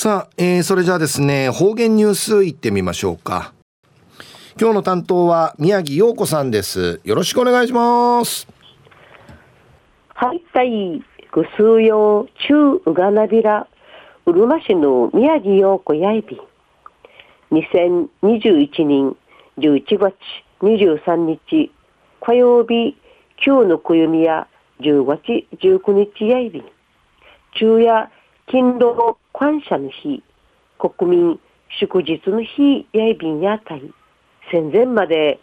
さあ、えー、それじゃあですね、方言ニュースいってみましょうか。今日の担当は宮城陽子さんです。よろしくお願いします。はい、はい、ぐすうよう、ちゅううがなびら、うるま市の宮城陽子やいび。2021年11月23日、火曜日、旧の暦や10月19日やいび。昼夜、勤労感謝の日、国民祝日の日やいびんやたい、戦前まで、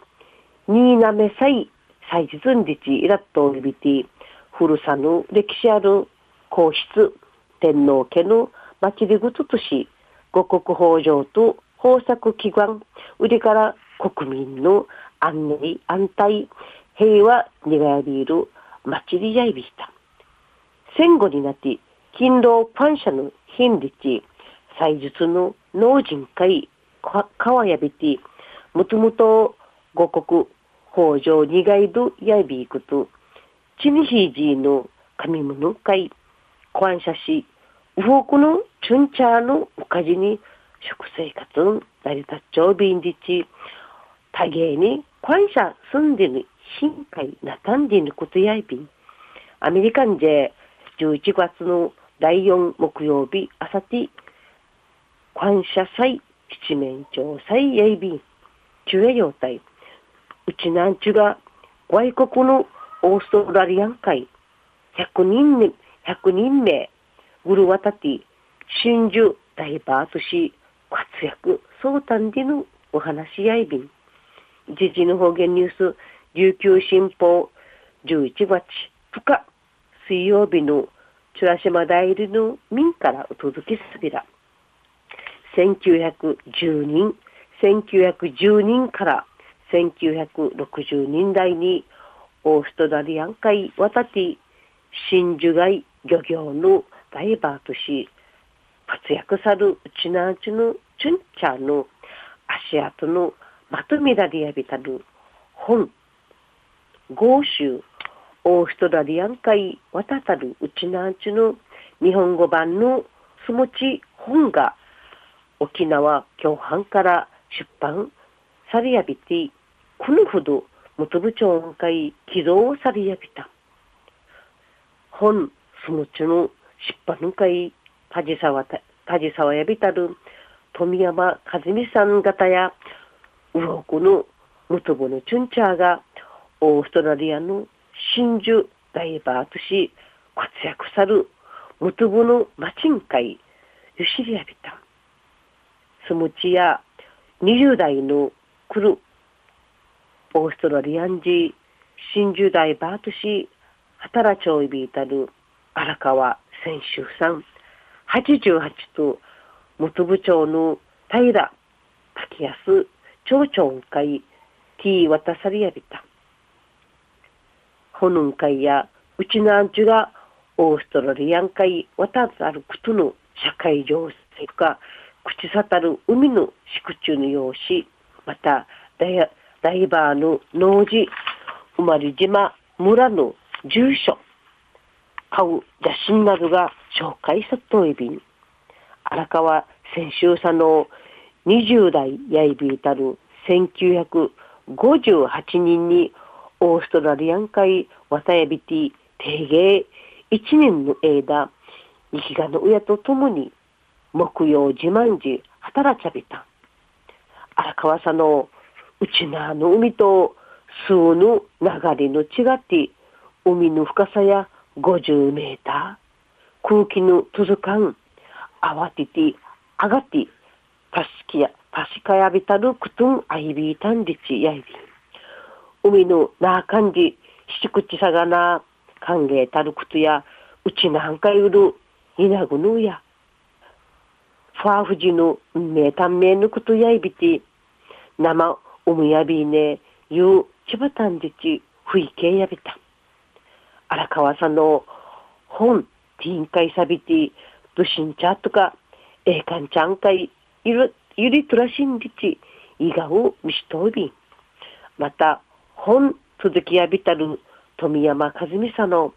新滑祭祭日日イラッとびて、古さぬ歴史ある皇室、天皇家の祭りぐつとし、五国豊穣と豊作祈願、売りから国民の安寧、安泰、平和にがやびいる祭りやいびした。戦後になって、勤労感謝の頻率、祭術の農人会、川やびて、もともと五国、北条二階度やびいくと、ちにひじの神物会、感謝し、ウォークのチュンチャーのおかじに食生活の成り立っちゃうびんじち、多芸に感謝住んでる深海なたんでることやいびん。アメリカンで11月の第4木曜日、あさて、感謝祭、七面鳥祭やいびん、中夜用隊、うちなんちゅが外国のオーストラリアン会、100人目、100人目、ぐるわたて、真珠ダイバーとし、活躍、相談でのお話やいびん。時事の方言ニュース、琉球新報、11月2日、水曜日のチュラシマ代理の民からお届けすびら。1910人、1910人から1960人代にオーストラリアン海渡って真珠貝漁業のダイバーとし活躍さるうちなうちのチュンチャーの足跡のまとめられやびたる本豪州オーストラリアン海渡たるうちなうちの日本語版のすもち本が沖縄共犯から出版されやびてこのほど元部長会起動されやびた。本すもちの出版会梶沢梶沢やびたる富山和美さん方やウロコの元部のチュンチャーがオーストラリアの真珠ダイバーとし活躍さる元部のマチン会ゆしりやびた。スムチや20代の来るオーストラリアン人真珠ダイバーとし働ちょいびいたる荒川千秋さん88と元部長の平滝安町長会ティー渡さりやびた。ほぬん会やうちのアンチュがオーストラリアン会渡あることの社会情勢か口さたる海の宿中の用紙またダイバーの農事生まれ島村の住所買う写真などが紹介さといびん。荒川先週さの20代やいびいたる1958人にオーストラリアン海渡やびて定芸1年の間、生きがの親と共に木曜自慢時働ちゃびた。荒川さの内側の海と数の流れの違って海の深さや50メーター空気の続かん慌てて上がってたしきや確かやびたるくとんあいびいたんでちやいび海のなあかんじしくちさがな歓迎たることやうちなんかゆるいなぐぬやファーフジのめたんめぬことやいびて生おむやびねゆうちばたんじちふいけやびた。荒川さんの本ティンカイサビティドシンチャとかえいかんちゃんかいゆるゆりとらしんじちいがうみしとびまた本続きやびたる富山和美さんの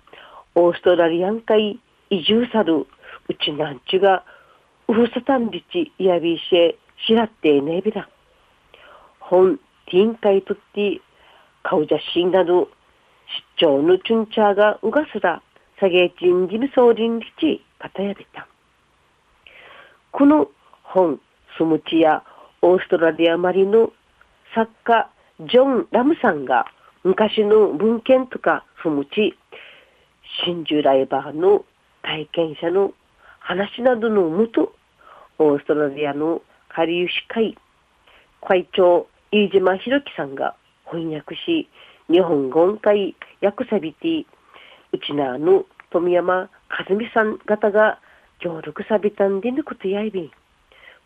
オーストラリアン海移住さるうちなんちゅがウフサタンビチイヤビーシェシラッテーネビラ。本ティンカイトッティカウジャシンなど出張のチュンチャーがうがすらサゲチンジムソーリンリチパタヤビタ。この本スムチやオーストラリアマリの作家ジョン・ラムさんが昔の文献とかスムチ真珠ライバーの体験者の話などのもとオーストラリアのカリユシ会会長飯島博樹さんが翻訳し日本語音会訳さびてうちなの富山和美さん方が協力さびたんでぬことやいびん。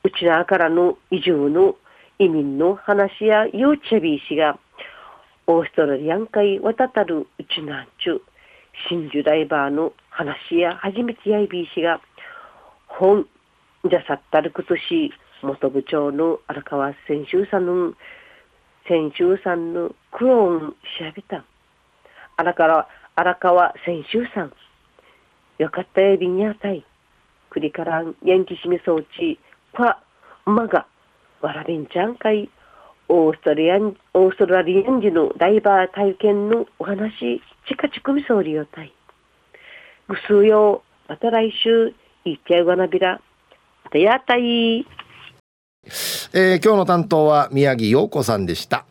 うちなからの移住の移民の話や幼稚園びしがオーストラリアン会渡たるうちなんちゅ真珠ダイバーの話や初めてやいびしが本じゃさったるくとし元部長の荒川千秋さんの千秋さんのクローン調べた。荒川荒川千秋さん。よかったやびにあたい。くりからんヤンキシミ装置。パマガ。わらびんちゃんかい。オーストラリアンオーストラリアン人のダイバー体験のお話ちかちくみそうりよたい。ぐすうよまた来週いっちゃうわなびらまたやたい。えー、今日の担当は宮城陽子さんでした。